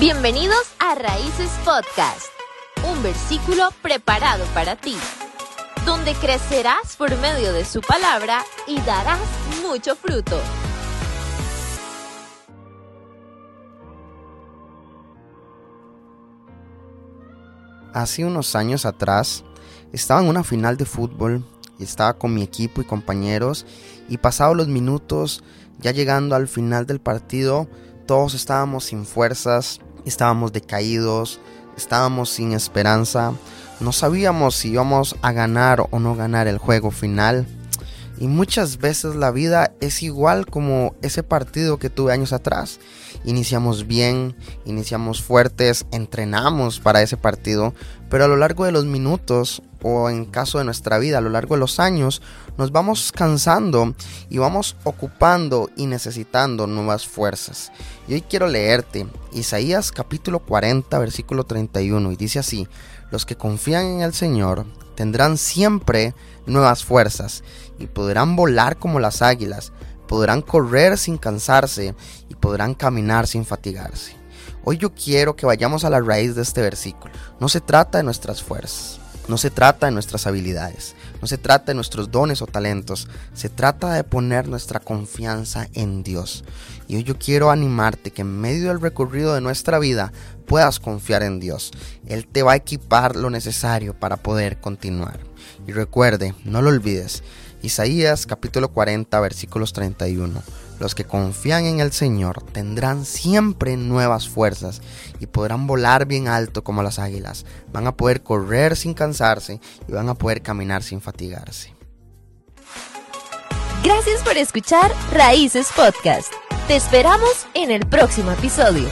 Bienvenidos a Raíces Podcast, un versículo preparado para ti, donde crecerás por medio de su palabra y darás mucho fruto. Hace unos años atrás estaba en una final de fútbol estaba con mi equipo y compañeros y pasados los minutos, ya llegando al final del partido, todos estábamos sin fuerzas, estábamos decaídos, estábamos sin esperanza, no sabíamos si íbamos a ganar o no ganar el juego final. Y muchas veces la vida es igual como ese partido que tuve años atrás. Iniciamos bien, iniciamos fuertes, entrenamos para ese partido, pero a lo largo de los minutos o en caso de nuestra vida a lo largo de los años nos vamos cansando y vamos ocupando y necesitando nuevas fuerzas. Y hoy quiero leerte Isaías capítulo 40 versículo 31 y dice así, los que confían en el Señor tendrán siempre nuevas fuerzas y podrán volar como las águilas, podrán correr sin cansarse y podrán caminar sin fatigarse. Hoy yo quiero que vayamos a la raíz de este versículo. No se trata de nuestras fuerzas, no se trata de nuestras habilidades, no se trata de nuestros dones o talentos, se trata de poner nuestra confianza en Dios. Y hoy yo quiero animarte que en medio del recorrido de nuestra vida puedas confiar en Dios. Él te va a equipar lo necesario para poder continuar. Y recuerde, no lo olvides, Isaías capítulo 40 versículos 31. Los que confían en el Señor tendrán siempre nuevas fuerzas y podrán volar bien alto como las águilas. Van a poder correr sin cansarse y van a poder caminar sin fatigarse. Gracias por escuchar Raíces Podcast. Te esperamos en el próximo episodio.